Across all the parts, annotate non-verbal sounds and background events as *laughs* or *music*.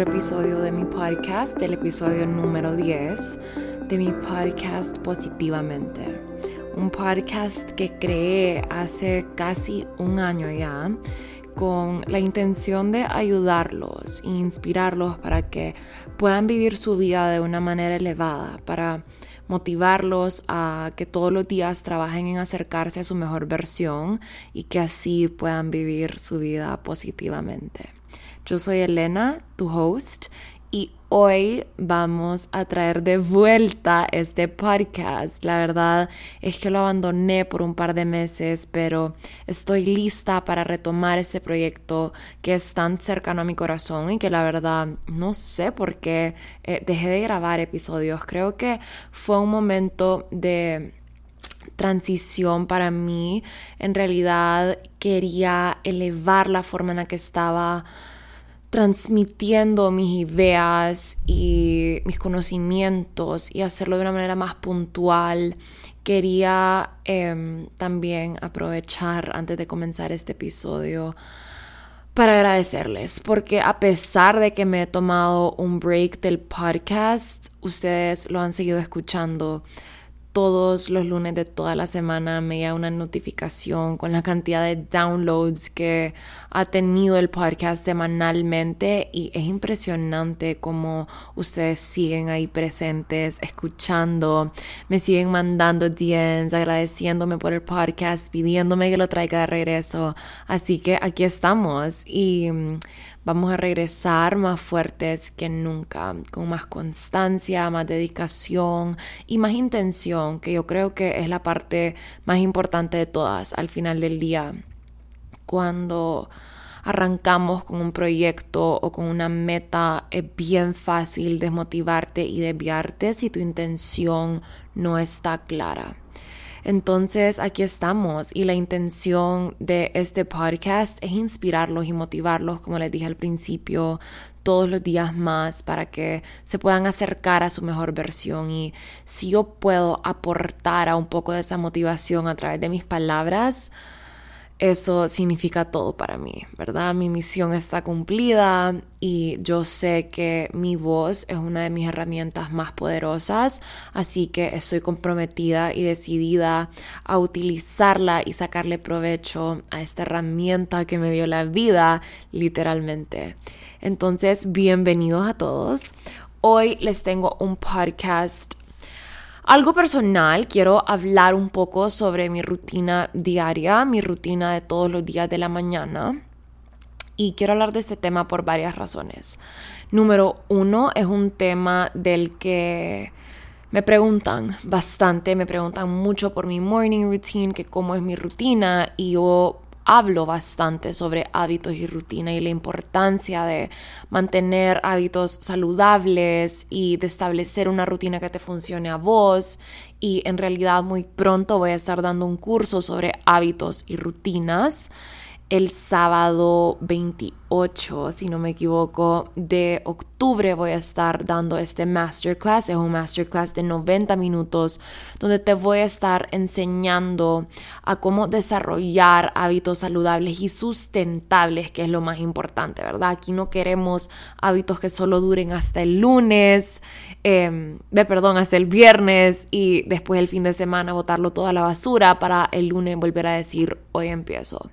episodio de mi podcast, el episodio número 10 de mi podcast Positivamente. Un podcast que creé hace casi un año ya con la intención de ayudarlos e inspirarlos para que puedan vivir su vida de una manera elevada, para motivarlos a que todos los días trabajen en acercarse a su mejor versión y que así puedan vivir su vida positivamente. Yo soy Elena, tu host, y hoy vamos a traer de vuelta este podcast. La verdad es que lo abandoné por un par de meses, pero estoy lista para retomar ese proyecto que es tan cercano a mi corazón y que la verdad no sé por qué eh, dejé de grabar episodios. Creo que fue un momento de transición para mí. En realidad quería elevar la forma en la que estaba transmitiendo mis ideas y mis conocimientos y hacerlo de una manera más puntual. Quería em, también aprovechar antes de comenzar este episodio para agradecerles, porque a pesar de que me he tomado un break del podcast, ustedes lo han seguido escuchando todos los lunes de toda la semana me llega una notificación con la cantidad de downloads que ha tenido el podcast semanalmente y es impresionante cómo ustedes siguen ahí presentes, escuchando, me siguen mandando DMs, agradeciéndome por el podcast, pidiéndome que lo traiga de regreso. Así que aquí estamos y mm, vamos a regresar más fuertes que nunca, con más constancia, más dedicación y más intención, que yo creo que es la parte más importante de todas al final del día. Cuando arrancamos con un proyecto o con una meta, es bien fácil desmotivarte y desviarte si tu intención no está clara. Entonces aquí estamos y la intención de este podcast es inspirarlos y motivarlos, como les dije al principio, todos los días más para que se puedan acercar a su mejor versión. Y si yo puedo aportar a un poco de esa motivación a través de mis palabras, eso significa todo para mí, ¿verdad? Mi misión está cumplida y yo sé que mi voz es una de mis herramientas más poderosas, así que estoy comprometida y decidida a utilizarla y sacarle provecho a esta herramienta que me dio la vida, literalmente. Entonces, bienvenidos a todos. Hoy les tengo un podcast algo personal, quiero hablar un poco sobre mi rutina diaria, mi rutina de todos los días de la mañana. Y quiero hablar de este tema por varias razones. Número uno, es un tema del que me preguntan bastante, me preguntan mucho por mi morning routine, que cómo es mi rutina y yo hablo bastante sobre hábitos y rutina y la importancia de mantener hábitos saludables y de establecer una rutina que te funcione a vos. Y en realidad muy pronto voy a estar dando un curso sobre hábitos y rutinas el sábado 28, si no me equivoco, de octubre voy a estar dando este masterclass. Es un masterclass de 90 minutos donde te voy a estar enseñando a cómo desarrollar hábitos saludables y sustentables, que es lo más importante, ¿verdad? Aquí no queremos hábitos que solo duren hasta el lunes, eh, perdón, hasta el viernes y después el fin de semana botarlo toda la basura para el lunes volver a decir, hoy empiezo.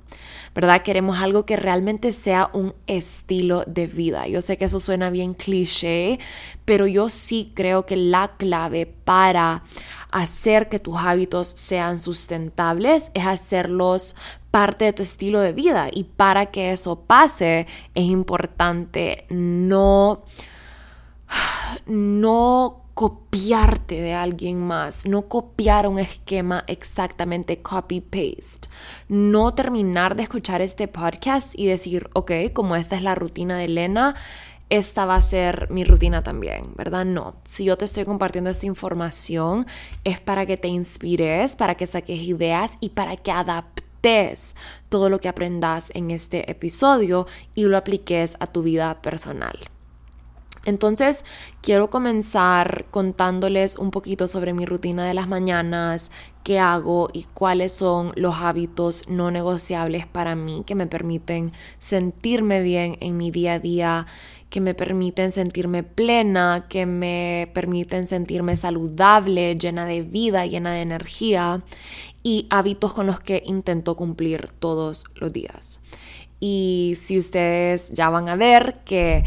¿Verdad? Queremos algo que realmente sea un estilo de vida. Yo sé que eso suena bien cliché, pero yo sí creo que la clave para hacer que tus hábitos sean sustentables es hacerlos parte de tu estilo de vida y para que eso pase es importante no *sighs* no copiarte de alguien más, no copiar un esquema exactamente copy-paste, no terminar de escuchar este podcast y decir, ok, como esta es la rutina de Elena, esta va a ser mi rutina también, ¿verdad? No, si yo te estoy compartiendo esta información es para que te inspires, para que saques ideas y para que adaptes todo lo que aprendas en este episodio y lo apliques a tu vida personal. Entonces, quiero comenzar contándoles un poquito sobre mi rutina de las mañanas, qué hago y cuáles son los hábitos no negociables para mí que me permiten sentirme bien en mi día a día que me permiten sentirme plena, que me permiten sentirme saludable, llena de vida, llena de energía y hábitos con los que intento cumplir todos los días. Y si ustedes ya van a ver que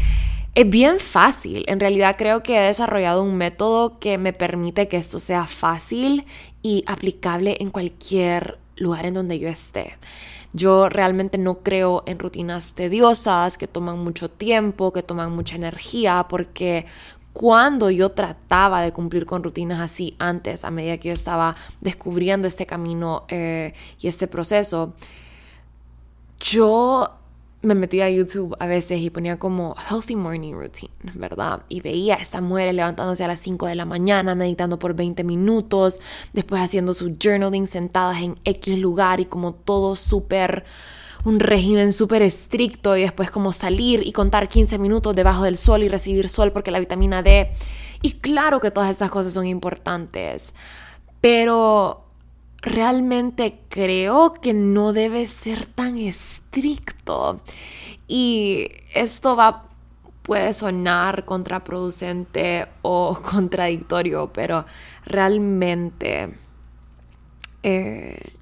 es bien fácil, en realidad creo que he desarrollado un método que me permite que esto sea fácil y aplicable en cualquier lugar en donde yo esté. Yo realmente no creo en rutinas tediosas que toman mucho tiempo, que toman mucha energía, porque cuando yo trataba de cumplir con rutinas así antes, a medida que yo estaba descubriendo este camino eh, y este proceso, yo me metía a YouTube a veces y ponía como healthy morning routine, ¿verdad? Y veía a esta mujer levantándose a las 5 de la mañana, meditando por 20 minutos, después haciendo su journaling sentadas en X lugar y como todo súper, un régimen súper estricto y después como salir y contar 15 minutos debajo del sol y recibir sol porque la vitamina D. Y claro que todas estas cosas son importantes, pero realmente creo que no debe ser tan estricto. Y esto va puede sonar contraproducente o *laughs* contradictorio, pero realmente eh,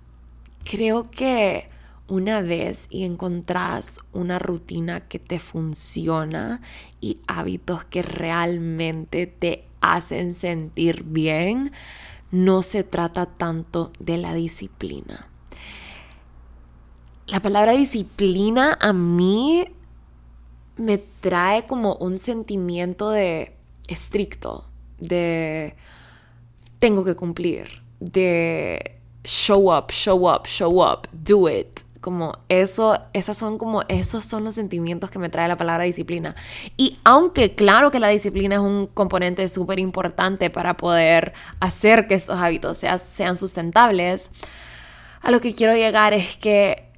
creo que una vez y encontrás una rutina que te funciona y hábitos que realmente te hacen sentir bien, no se trata tanto de la disciplina. La palabra disciplina a mí me trae como un sentimiento de estricto, de tengo que cumplir, de show up, show up, show up, do it. Como eso, esas son como, esos son los sentimientos que me trae la palabra disciplina. Y aunque claro que la disciplina es un componente súper importante para poder hacer que estos hábitos sean, sean sustentables, a lo que quiero llegar es que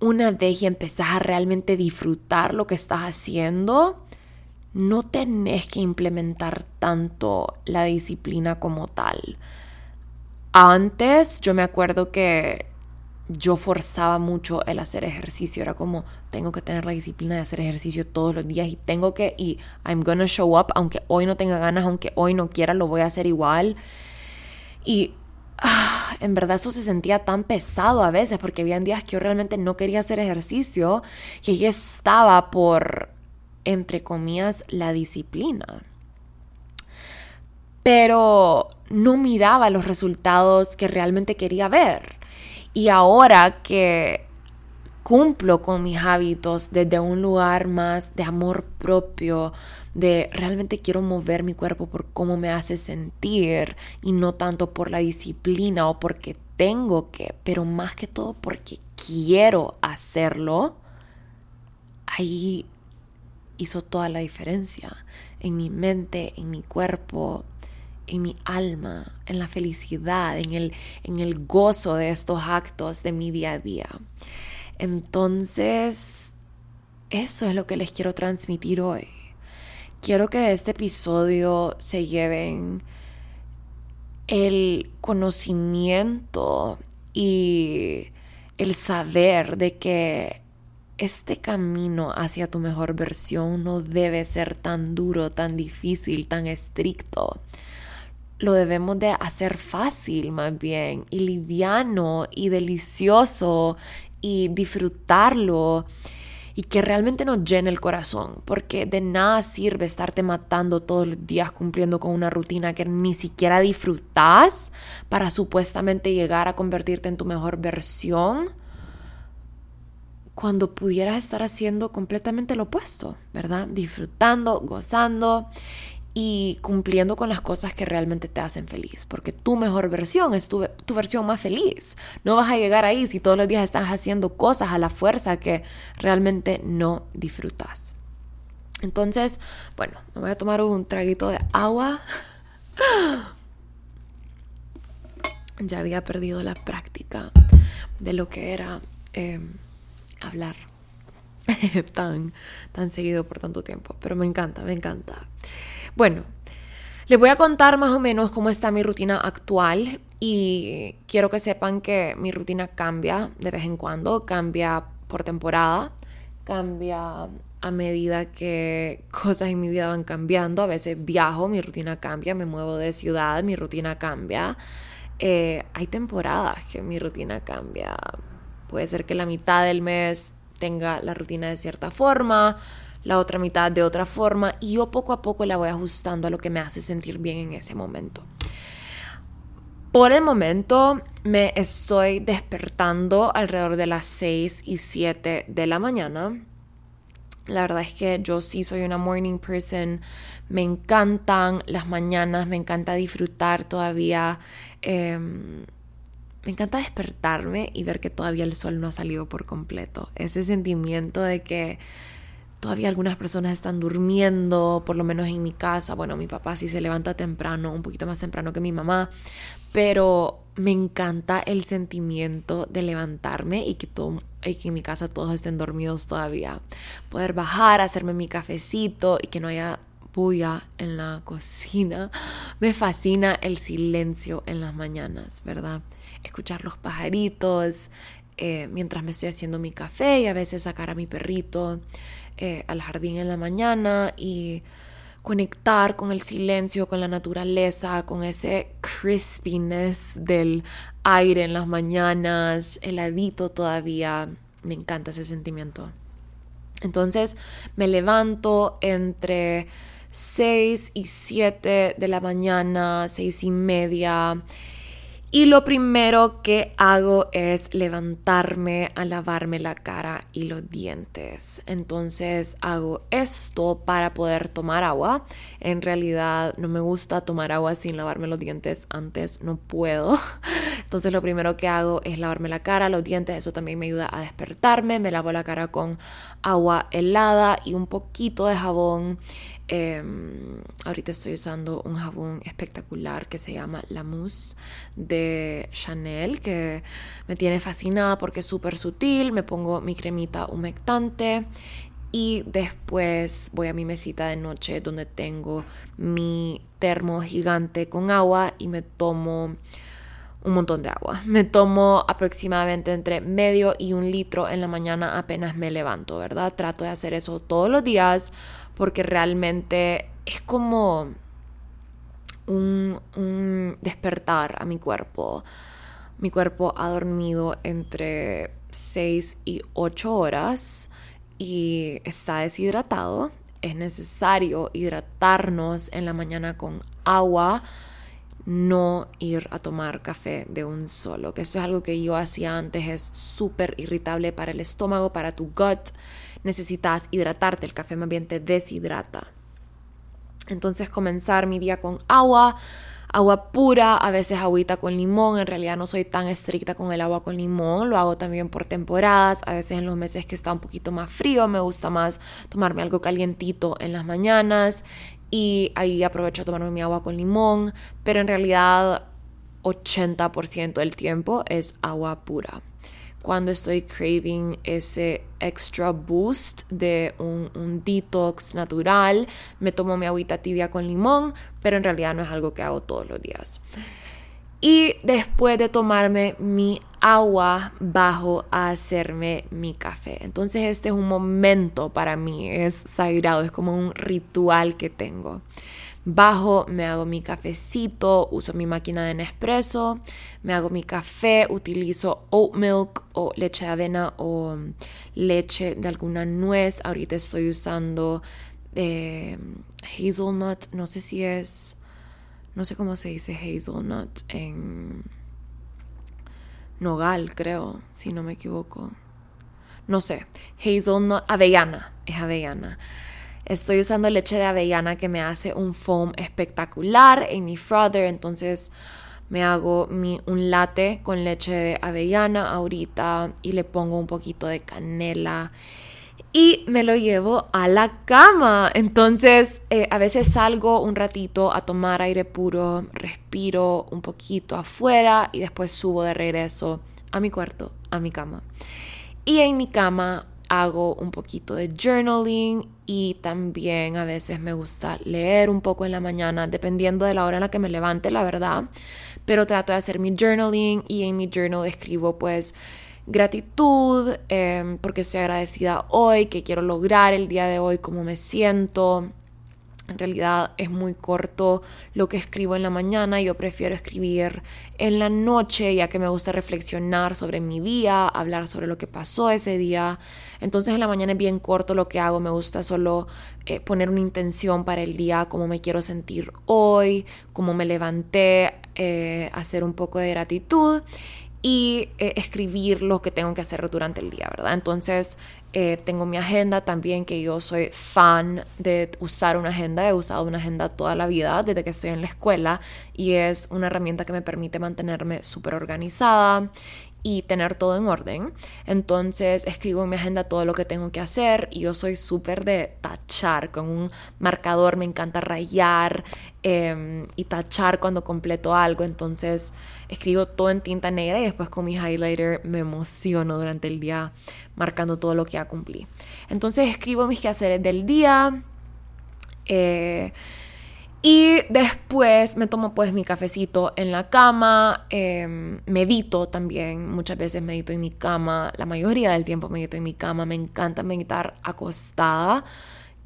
una vez y empezás a realmente disfrutar lo que estás haciendo, no tenés que implementar tanto la disciplina como tal. Antes yo me acuerdo que yo forzaba mucho el hacer ejercicio. Era como, tengo que tener la disciplina de hacer ejercicio todos los días y tengo que, y I'm gonna show up, aunque hoy no tenga ganas, aunque hoy no quiera, lo voy a hacer igual. Y ah, en verdad eso se sentía tan pesado a veces porque había días que yo realmente no quería hacer ejercicio, que estaba por, entre comillas, la disciplina. Pero no miraba los resultados que realmente quería ver. Y ahora que cumplo con mis hábitos desde un lugar más de amor propio, de realmente quiero mover mi cuerpo por cómo me hace sentir y no tanto por la disciplina o porque tengo que, pero más que todo porque quiero hacerlo, ahí hizo toda la diferencia en mi mente, en mi cuerpo, en mi alma, en la felicidad, en el, en el gozo de estos actos de mi día a día. Entonces, eso es lo que les quiero transmitir hoy. Quiero que de este episodio se lleven el conocimiento y el saber de que este camino hacia tu mejor versión no debe ser tan duro, tan difícil, tan estricto lo debemos de hacer fácil más bien y liviano y delicioso y disfrutarlo y que realmente nos llene el corazón, porque de nada sirve estarte matando todos los días cumpliendo con una rutina que ni siquiera disfrutas para supuestamente llegar a convertirte en tu mejor versión cuando pudieras estar haciendo completamente lo opuesto, ¿verdad? Disfrutando, gozando y cumpliendo con las cosas que realmente te hacen feliz, porque tu mejor versión es tu, versión más feliz. No vas a llegar ahí si todos los días estás haciendo cosas a la fuerza que realmente no disfrutas. Entonces, bueno, me voy a tomar un traguito de agua. *gasps* ya había perdido la práctica de lo que era em, hablar *laughs* tan, tan seguido por tanto tiempo, pero me encanta, me encanta. Bueno, les voy a contar más o menos cómo está mi rutina actual y quiero que sepan que mi rutina cambia de vez en cuando, cambia por temporada, cambia a medida que *laughs* cosas en mi vida van cambiando. A veces viajo, mi rutina cambia, me muevo de ciudad, mi rutina cambia. Eh, hay temporadas que mi rutina cambia. Puede ser que la mitad del mes tenga la rutina de cierta forma, la otra mitad de otra forma, y yo poco a poco la voy ajustando a lo que me hace sentir bien en ese momento. Por el momento me estoy despertando alrededor de las 6 y 7 de la mañana. La verdad es que yo sí soy una morning person. Me encantan las mañanas, me encanta disfrutar todavía. Em, me encanta despertarme y ver que todavía el sol no ha salido por completo. Ese sentimiento de que todavía algunas personas están durmiendo, por lo menos en mi casa. Bueno, mi papá sí se levanta temprano, un poquito más temprano que mi mamá, pero me encanta el sentimiento de levantarme y que, todo, y que en mi casa todos estén dormidos todavía. Poder bajar, hacerme mi cafecito y que no haya bulla en la cocina. Me fascina el silencio en las mañanas, ¿verdad? Escuchar los pajaritos eh, mientras me estoy haciendo mi café y a veces sacar a mi perrito. Eh, al jardín en la mañana y conectar con el silencio, con la naturaleza, con ese crispiness del aire en las mañanas, heladito todavía. Me encanta ese sentimiento. Entonces me levanto entre 6 y 7 de la mañana, 6 y media. Y lo primero que hago es levantarme a lavarme la cara y los dientes. Entonces hago esto para poder tomar agua. En realidad no me gusta tomar agua sin lavarme los dientes antes, no puedo. *laughs* Entonces lo primero que hago es lavarme la cara, los dientes. Eso también me ayuda a despertarme. Me lavo la cara con agua helada y un poquito de jabón. Em, ahorita estoy usando un jabón espectacular que se llama La Mousse de Chanel, que me tiene fascinada porque es súper sutil. Me pongo mi cremita humectante y después voy a mi mesita de noche donde tengo mi termo gigante con agua y me tomo un montón de agua. Me tomo aproximadamente entre medio y un litro en la mañana apenas me levanto, ¿verdad? Trato de hacer eso todos los días porque realmente es como un, despertar a mi cuerpo. Mi cuerpo ha dormido entre 6 y 8 horas y está deshidratado. Es necesario hidratarnos en la mañana con agua, no ir a tomar café de un solo, que esto es algo que yo hacía antes, es súper irritable para el estómago, para tu gut necesitas hidratarte, el café más bien te deshidrata. Entonces comenzar mi día con agua, agua pura, a veces agüita con limón, en realidad no soy tan estricta con el agua con limón, lo hago también por temporadas, a veces en los meses que está un poquito más frío me gusta más tomarme algo calientito en las mañanas. Y ahí aprovecho a tomarme mi agua con limón, pero en realidad 80% del tiempo es agua pura cuando estoy craving ese extra boost de un, detox natural. Me tomo mi agüita tibia con limón, pero en realidad no es algo que hago todos los días. Y después de tomarme mi agua, bajo a hacerme mi café. Entonces este es un momento para mí, es sagrado, es como un ritual que tengo. Bajo, me hago mi cafecito, uso mi máquina de Nespresso, me hago mi café, utilizo oat milk o leche de avena o leche de alguna nuez. Ahorita estoy usando eh, hazelnut, no sé si es, no sé cómo se dice hazelnut en nogal, creo, si no me equivoco. No sé, hazelnut, avellana, es avellana. Estoy usando leche de avellana que me hace un foam espectacular en mi frother, entonces me hago mi, un latte con leche de avellana ahorita y le pongo un poquito de canela y me lo llevo a la cama. Entonces eh, a veces salgo un ratito a tomar aire puro, respiro un poquito afuera y después subo de regreso a mi cuarto, a mi cama. Y en mi cama hago un poquito de journaling y también a veces me gusta leer un poco en la mañana, dependiendo de la hora en la que me levante, la verdad. Pero trato de hacer mi journaling y en mi journal escribo pues gratitud, em, porque estoy agradecida hoy, que quiero lograr el día de hoy, cómo me siento. En realidad es muy corto lo que escribo en la mañana, yo prefiero escribir en la noche ya que me gusta reflexionar sobre mi día, hablar sobre lo que pasó ese día. Entonces en la mañana es bien corto lo que hago, me gusta solo eh, poner una intención para el día, cómo me quiero sentir hoy, cómo me levanté, eh, hacer un poco de gratitud y eh, escribir lo que tengo que hacer durante el día, ¿verdad? Entonces eh, tengo mi agenda también, que yo soy fan de usar una agenda, he usado una agenda toda la vida desde que estoy en la escuela y es una herramienta que me permite mantenerme súper organizada y tener todo en orden. Entonces escribo en mi agenda todo lo que tengo que hacer y yo soy súper de tachar con un marcador, me encanta rayar em, y tachar cuando completo algo. Entonces escribo todo en tinta negra y después con mi highlighter me emociono durante el día marcando todo lo que ya cumplí. Entonces escribo mis quehaceres del día. Eh, y después me tomo pues mi cafecito en la cama, em, medito también, muchas veces medito en mi cama, la mayoría del tiempo medito en mi cama, me encanta meditar acostada,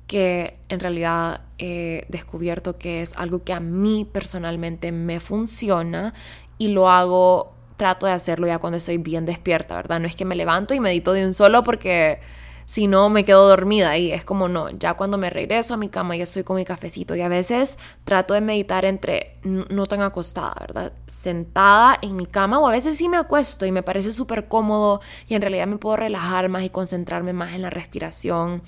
que en realidad he descubierto que es algo que a mí personalmente me funciona y lo hago, trato de hacerlo ya cuando estoy bien despierta, ¿verdad? No es que me levanto y medito de un solo porque si no me quedo dormida y es como no, ya cuando me regreso a mi cama ya estoy con mi cafecito y a veces trato de meditar entre no tan acostada, ¿verdad? Sentada en mi cama o a veces sí me acuesto y me parece súper cómodo y en realidad me puedo relajar más y concentrarme más en la respiración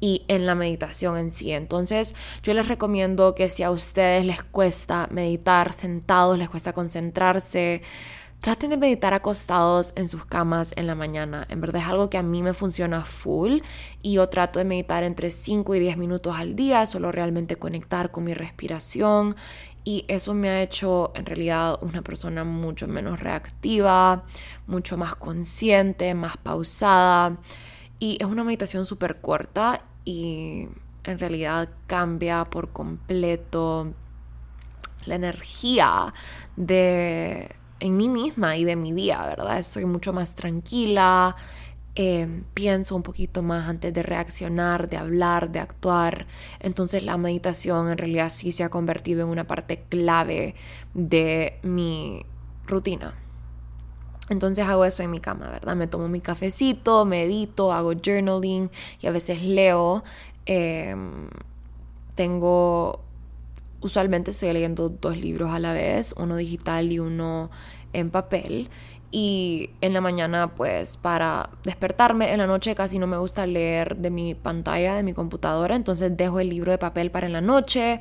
y en la meditación en sí. Entonces yo les recomiendo que si a ustedes les cuesta meditar sentados, les cuesta concentrarse, traten de meditar acostados en sus camas en la mañana. En verdad es algo que a mí me funciona full y yo trato de meditar entre 5 y 10 minutos al día, solo realmente conectar con mi respiración y eso me ha hecho en realidad una persona mucho menos reactiva, mucho más consciente, más pausada y es una meditación súper corta y en realidad cambia por completo la energía de en mí misma y de mi día, ¿verdad? Estoy mucho más tranquila, eh, pienso un poquito más antes de reaccionar, de hablar, de actuar. Entonces la meditación en realidad sí se ha convertido en una parte clave de mi rutina. Entonces hago eso en mi cama, ¿verdad? Me tomo mi cafecito, medito, hago journaling y a veces leo. Em, tengo usualmente estoy leyendo dos libros a la vez, uno digital y uno en papel. Y en la mañana, pues para despertarme, en la noche casi no me gusta leer de mi pantalla, de mi computadora, entonces dejo el libro de papel para en la noche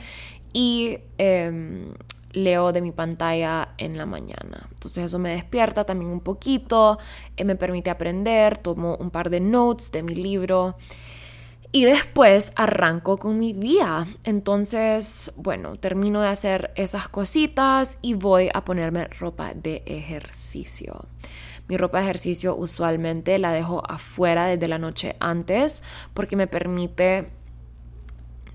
y em, leo de mi pantalla en la mañana. Entonces eso me despierta también un poquito, eh, me permite aprender, tomo un par de notes de mi libro y después arranco con mi día. Entonces, bueno, termino de hacer esas cositas y voy a ponerme ropa de ejercicio. Mi ropa de ejercicio usualmente la dejo afuera desde la noche antes porque me permite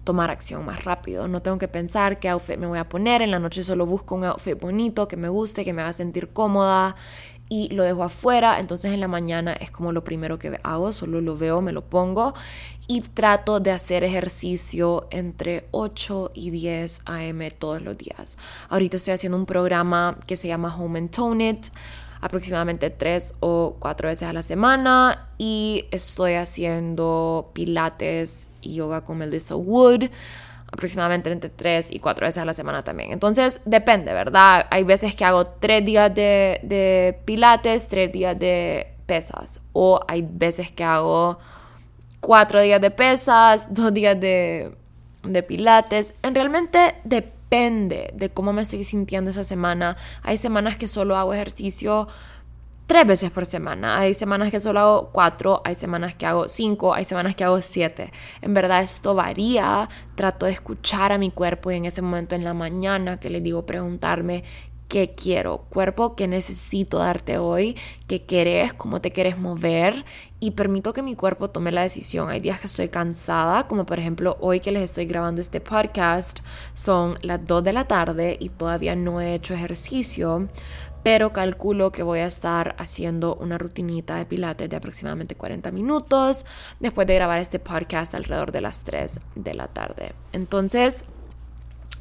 tomar acción más rápido. No tengo que pensar qué outfit me voy a poner. En la noche solo busco un outfit bonito, que me guste, que me haga sentir cómoda y lo dejo afuera. Entonces en la mañana es como lo primero que hago, solo lo veo, me lo pongo y trato de hacer ejercicio entre 8 y 10 a.m. todos los días. Ahorita estoy haciendo un programa que se llama Home and Tone It aproximadamente 3 o 4 veces a la semana y estoy haciendo pilates y yoga con Melissa Wood aproximadamente entre 3 y 4 veces a la semana también. Entonces depende, ¿verdad? Hay veces que hago 3 días de, de pilates, 3 días de pesas o hay veces que hago cuatro días de pesas, *laughs* dos días de, de pilates. En realmente depende de cómo me estoy sintiendo esa semana. Hay semanas que solo hago ejercicio tres veces por semana. Hay semanas que solo hago cuatro, hay semanas que hago cinco, hay semanas que hago siete. En verdad esto varía. Trato de escuchar a mi cuerpo y en ese momento en la mañana que le digo preguntarme qué quiero, cuerpo que necesito darte hoy, qué querés, cómo te quieres mover y permito que mi cuerpo tome la decisión. Hay días que estoy cansada, como por ejemplo hoy que les estoy grabando este podcast, son las 2 de la tarde y todavía no he hecho ejercicio, pero calculo que voy a estar haciendo una rutinita de pilates de aproximadamente 40 minutos después de grabar este podcast alrededor de las 3 de la tarde. Entonces,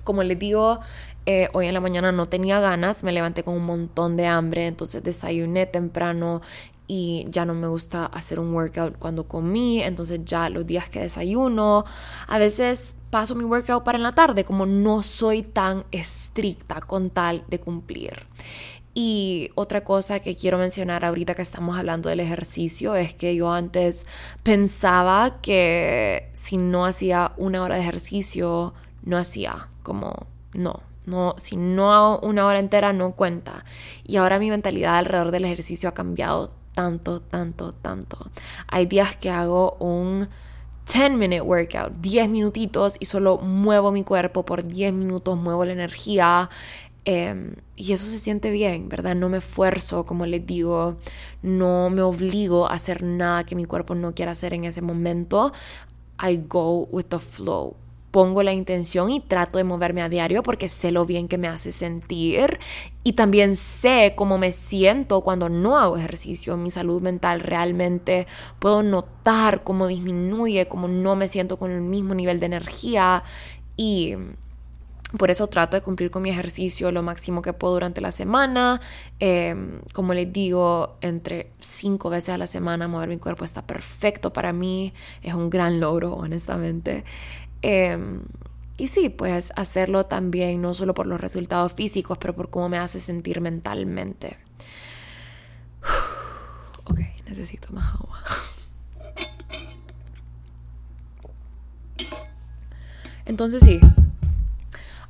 como les digo, eh, hoy en la mañana no tenía ganas, me levanté con un montón de hambre, entonces desayuné temprano y ya no me gusta hacer un workout cuando comí, entonces ya los días que desayuno, a veces paso mi workout para en la tarde, como no soy tan estricta con tal de cumplir. Y otra cosa que quiero mencionar ahorita que estamos hablando del ejercicio es que yo antes pensaba que si no hacía una hora de ejercicio, no hacía, como no, no, si no hago una hora entera no cuenta. Y ahora mi mentalidad alrededor del ejercicio ha cambiado tanto, tanto, tanto. Hay días que hago un 10 minute workout, 10 minutitos y solo muevo mi cuerpo por 10 minutos, muevo la energía. Em, y eso se siente bien, ¿verdad? No me esfuerzo, como les digo, no me obligo a hacer nada que mi cuerpo no quiera hacer en ese momento. I go with the flow pongo la intención y trato de moverme a diario porque sé lo bien que me hace sentir y también sé cómo me siento cuando no hago ejercicio. Mi salud mental realmente puedo notar cómo disminuye, cómo no me siento con el mismo nivel de energía y por eso trato de cumplir con mi ejercicio lo máximo que puedo durante la semana. Em, como les digo, entre cinco veces a la semana mover mi cuerpo está perfecto para mí. Es un gran logro, honestamente. Em, y sí, pues hacerlo también, no solo por los resultados físicos, pero por cómo me hace sentir mentalmente. *sighs* Ok, necesito más agua. Entonces sí,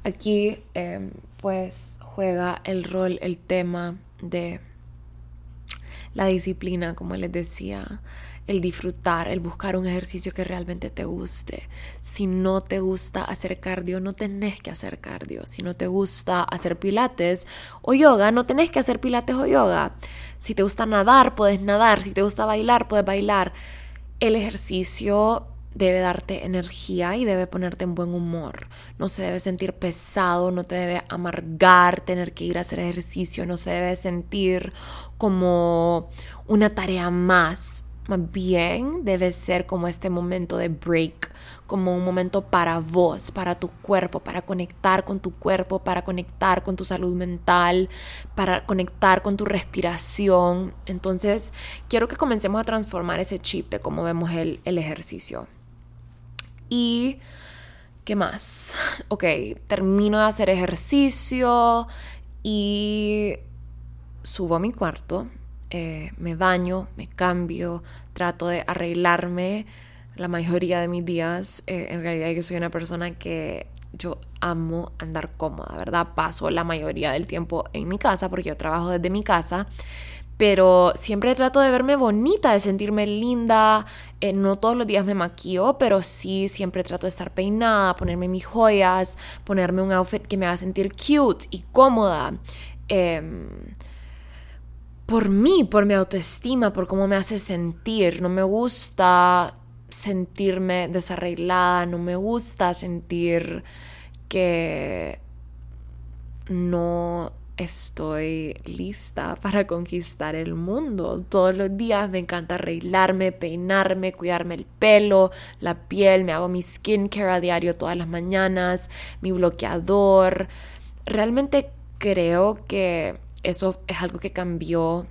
aquí em, pues juega el rol, el tema de la disciplina, como les decía, el disfrutar, el buscar un ejercicio que realmente te guste. Si no te gusta hacer cardio, no tenés que hacer cardio. Si no te gusta hacer pilates o yoga, no tenés que hacer pilates o yoga. Si te gusta nadar, puedes nadar. Si te gusta bailar, puedes bailar. El ejercicio debe darte energía y debe ponerte en buen humor. No se debe sentir pesado, no te debe amargar tener que ir a hacer ejercicio, no se debe sentir como una tarea más más bien debe ser como este momento de break, como un momento para vos, para tu cuerpo, para conectar con tu cuerpo, para conectar con tu salud mental, para conectar con tu respiración. Entonces, quiero que comencemos a transformar ese chip de cómo vemos el, el ejercicio. Y, ¿qué más? *laughs* Ok, termino de hacer ejercicio y subo a mi cuarto eh, me baño, me cambio, trato de arreglarme la mayoría de mis días. Eh, en realidad yo soy una persona que yo amo andar cómoda, ¿verdad? Paso la mayoría del tiempo en mi casa porque yo trabajo desde mi casa, pero siempre trato de verme bonita, de sentirme linda. Eh, no todos los días me maquillo, pero sí siempre trato de estar peinada, ponerme mis joyas, ponerme un outfit que me haga sentir cute y cómoda. Em, por mí, por mi autoestima, por cómo me hace sentir. No me gusta sentirme desarreglada, no me gusta sentir que no estoy lista para conquistar el mundo. Todos los días me encanta arreglarme, peinarme, cuidarme el pelo, la piel, me hago mi skincare a diario todas las mañanas, mi bloqueador. Realmente creo que eso es algo que cambió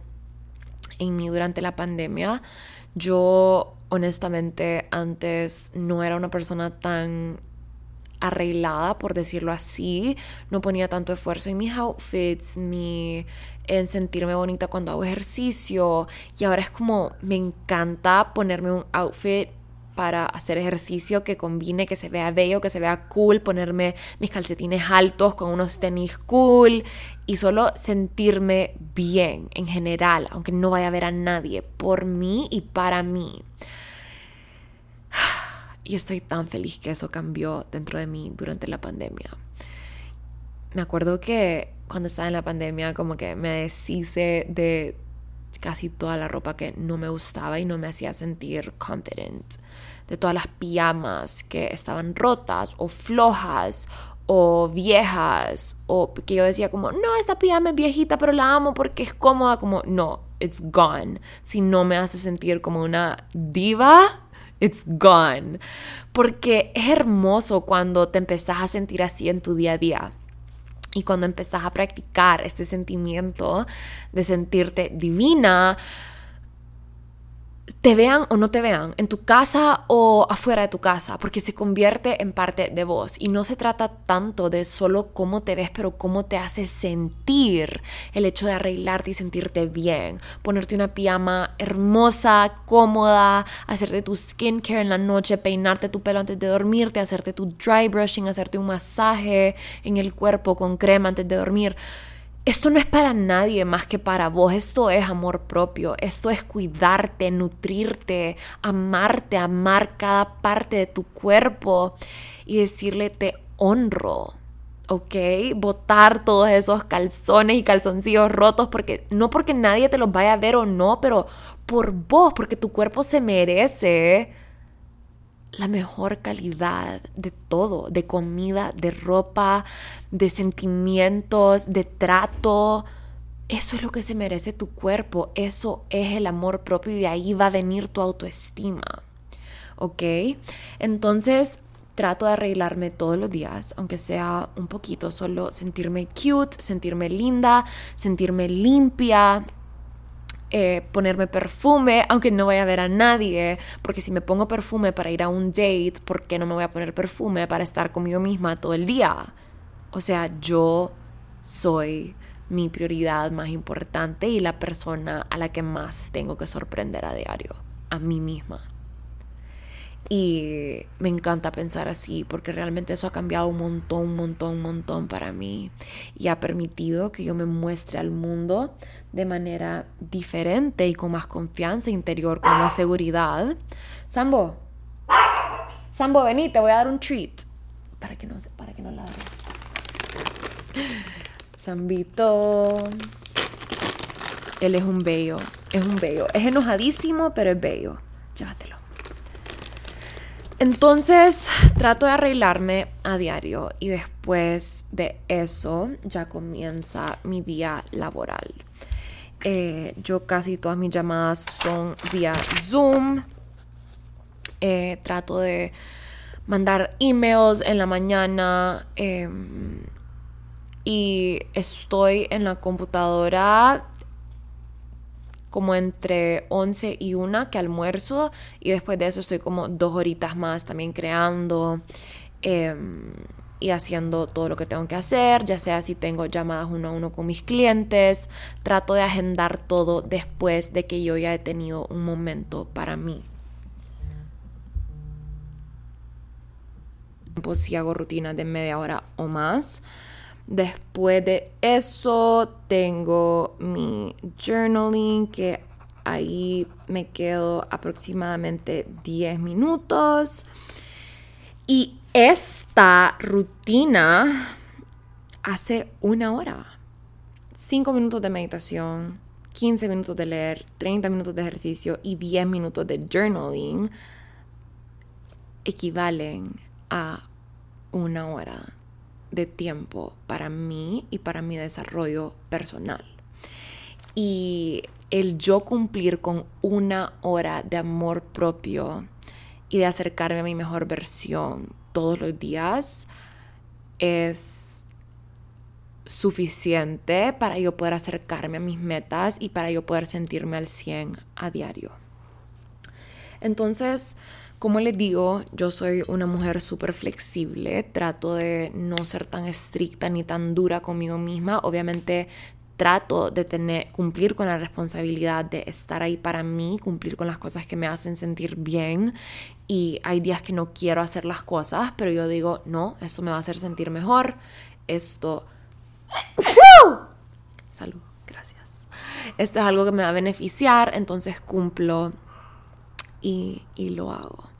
en mí durante la pandemia. Yo honestamente antes no era una persona tan arreglada, por decirlo así. No ponía tanto esfuerzo en mis outfits, ni en sentirme bonita cuando hago ejercicio. Y ahora es como me encanta ponerme un outfit para hacer ejercicio que combine, que se vea bello, que se vea cool, ponerme mis calcetines altos con unos tenis cool y solo sentirme bien en general, aunque no vaya a ver a nadie, por mí y para mí. Y estoy tan feliz que eso cambió dentro de mí durante la pandemia. Me acuerdo que cuando estaba en la pandemia, como que me deshice de casi toda la ropa que no me gustaba y no me hacía sentir confident. De todas las pijamas que estaban rotas o flojas o viejas o que yo decía como, no, esta pijama es viejita pero la amo porque es cómoda, como, no, it's gone. Si no me hace sentir como una diva, it's gone. Porque es hermoso cuando te empezás a sentir así en tu día a día. Y cuando empezás a practicar este sentimiento de sentirte divina, te vean o no te vean, en tu casa o afuera de tu casa, porque se convierte en parte de vos. Y no se trata tanto de solo cómo te ves, pero cómo te hace sentir el hecho de arreglarte y sentirte bien. Ponerte una pijama hermosa, cómoda, hacerte tu skincare en la noche, peinarte tu pelo antes de dormirte, hacerte tu dry brushing, hacerte un masaje en el cuerpo con crema antes de dormir esto no es para nadie más que para vos, esto es amor propio, esto es cuidarte, nutrirte, amarte, amar cada parte de tu cuerpo y decirle te honro, ¿ok? Botar todos esos calzones y calzoncillos rotos, porque no porque nadie te los vaya a ver o no, pero por vos, porque tu cuerpo se merece la mejor calidad de todo, de comida, de ropa, de sentimientos, de trato. Eso es lo que se merece tu cuerpo, eso es el amor propio y de ahí va a venir tu autoestima. ¿Ok? Entonces trato de arreglarme todos los días, aunque sea un poquito, solo sentirme cute, sentirme linda, sentirme limpia eh, ponerme perfume, aunque no vaya a ver a nadie, porque si me pongo perfume para ir a un date, ¿por qué no me voy a poner perfume para estar conmigo misma todo el día? O sea, yo soy mi prioridad más importante y la persona a la que más tengo que sorprender a diario, a mí misma. Y me encanta pensar así porque realmente eso ha cambiado un montón, un montón, un montón para mí y ha permitido que yo me muestre al mundo de manera diferente y con más confianza interior, con más seguridad. Sambo, Sambo, vení, te voy a dar un treat. Para que no, para que no ladre. Sambito. Él es un bello, es un bello. Es enojadísimo, pero es bello. Llévatelo. Entonces trato de arreglarme a diario y después de eso ya comienza mi vía laboral. Eh, yo casi todas mis llamadas son vía Zoom. Eh, trato de mandar emails en la mañana em, y estoy en la computadora como entre 11 y 1 que almuerzo y después de eso estoy como dos horitas más también creando em, y haciendo todo lo que tengo que hacer, ya sea si tengo llamadas uno a uno con mis clientes, trato de agendar todo después de que yo ya he tenido un momento para mí. Pues si hago rutinas de media hora o más. Después de eso tengo mi journaling que ahí me quedo aproximadamente 10 minutos. Y esta rutina hace una hora. 5 minutos de meditación, 15 minutos de leer, 30 minutos de ejercicio y 10 minutos de journaling equivalen a una hora de tiempo para mí y para mi desarrollo personal. Y el yo cumplir con una hora de amor propio y de acercarme a mi mejor versión todos los días es suficiente para yo poder acercarme a mis metas y para yo poder sentirme al 100 a diario. Entonces, como les digo, yo soy una mujer súper flexible, trato de no ser tan estricta ni tan dura conmigo misma. Obviamente trato de tener, cumplir con la responsabilidad de estar ahí para mí, cumplir con las cosas que me hacen sentir bien. Y hay días que no quiero hacer las cosas, pero yo digo, no, esto me va a hacer sentir mejor. Esto... *laughs* Salud, gracias. Esto es algo que me va a beneficiar, entonces cumplo y, y lo hago.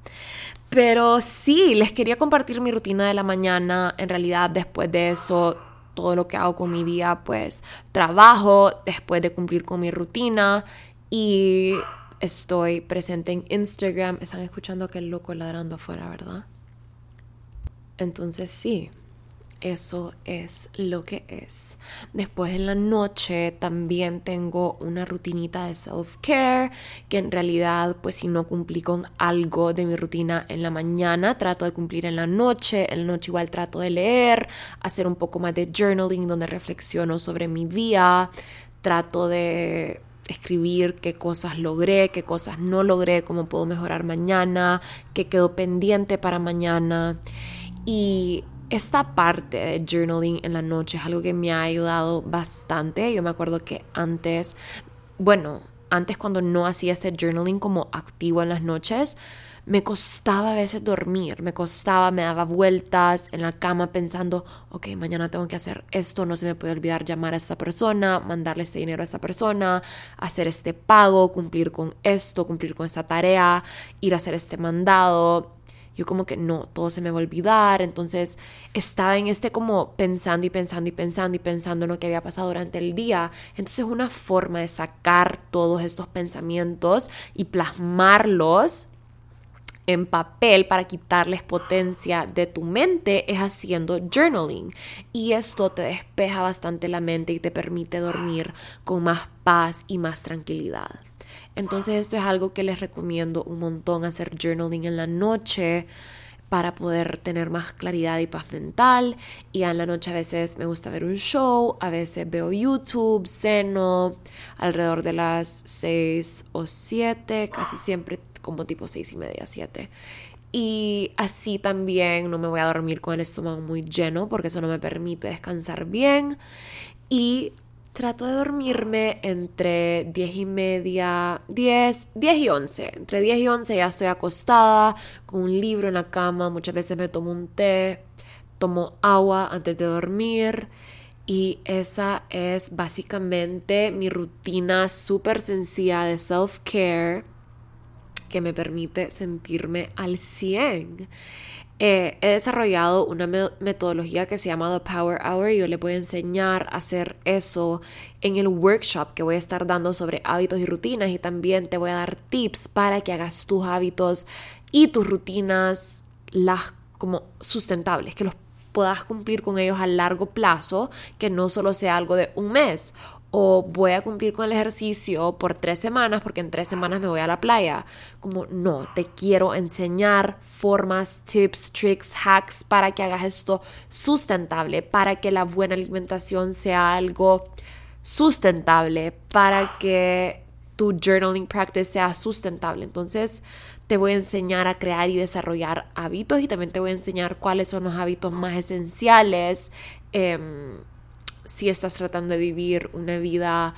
Pero sí, les quería compartir mi rutina de la mañana. En realidad, después de eso, todo lo que hago con mi día, pues trabajo después de cumplir con mi rutina y estoy presente en Instagram. Están escuchando que el loco ladrando afuera, ¿verdad? Entonces sí, eso es lo que es. Después en la noche también tengo una rutinita de self-care que en realidad pues si no cumplí con algo de mi rutina en la mañana, trato de cumplir en la noche. En la noche igual trato de leer, hacer un poco más de journaling donde reflexiono sobre mi día, trato de escribir qué cosas logré, qué cosas no logré, cómo puedo mejorar mañana, qué quedó pendiente para mañana. Y esta parte de journaling en la noche es algo que me ha ayudado bastante. Yo me acuerdo que antes, bueno, antes cuando no hacía este journaling como activo en las noches, me costaba a veces dormir, me costaba, me daba vueltas en la cama pensando, ok, mañana tengo que hacer esto, no se me puede olvidar llamar a esta persona, mandarle este dinero a esta persona, hacer este pago, cumplir con esto, cumplir con esta tarea, ir a hacer este mandado. Yo como que no, todo se me va a olvidar. Entonces estaba en este como pensando y pensando y pensando y pensando en lo que había pasado durante el día. Entonces una forma de sacar todos estos pensamientos y plasmarlos en papel para quitarles potencia de tu mente es haciendo journaling. Y esto te despeja bastante la mente y te permite dormir con más paz y más tranquilidad. Entonces esto es algo que les recomiendo un montón, hacer journaling en la noche para poder tener más claridad y paz mental. Y en la noche a veces me gusta ver un show, a veces veo YouTube, ceno alrededor de las 6 o 7, casi siempre como tipo 6 y media, 7. Y así también no me voy a dormir con el estómago muy lleno porque eso no me permite descansar bien. Y trato de dormirme entre 10 y media, 10, 10 y 11. Entre 10 y 11 ya estoy acostada con un libro en la cama. Muchas veces me tomo un té, tomo agua antes de dormir. Y esa es básicamente mi rutina súper sencilla de self-care que me permite sentirme al 100. Eh, he desarrollado una metodología que se llama The Power Hour y yo le voy a enseñar a hacer eso en el workshop que voy a estar dando sobre hábitos y rutinas y también te voy a dar tips para que hagas tus hábitos y tus rutinas las como sustentables, que los puedas cumplir con ellos a largo plazo, que no solo sea algo de un mes o voy a cumplir con el ejercicio por tres semanas porque en tres semanas me voy a la playa. Como no, te quiero enseñar formas, tips, tricks, hacks para que hagas esto sustentable, para que la buena alimentación sea algo sustentable, para que tu journaling practice sea sustentable. Entonces, te voy a enseñar a crear y desarrollar hábitos y también te voy a enseñar cuáles son los hábitos más esenciales. Eh, si estás tratando de vivir una vida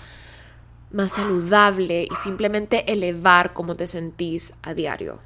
más saludable y simplemente elevar cómo te sentís a diario.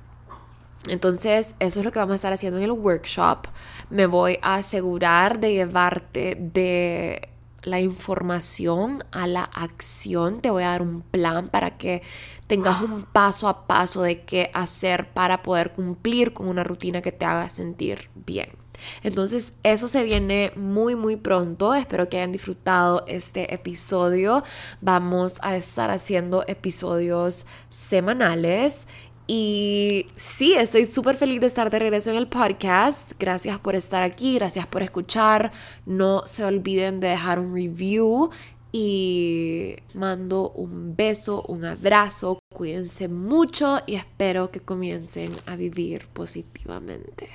Entonces, eso es lo que vamos a estar haciendo en el workshop. Me voy a asegurar de llevarte de la información a la acción. Te voy a dar un plan para que tengas un paso a paso de qué hacer para poder cumplir con una rutina que te haga sentir bien. Entonces eso se viene muy muy pronto. Espero que hayan disfrutado este episodio. Vamos a estar haciendo episodios semanales. Y sí, estoy súper feliz de estar de regreso en el podcast. Gracias por estar aquí, gracias por escuchar. No se olviden de dejar un review y mando un beso, un abrazo. Cuídense mucho y espero que comiencen a vivir positivamente.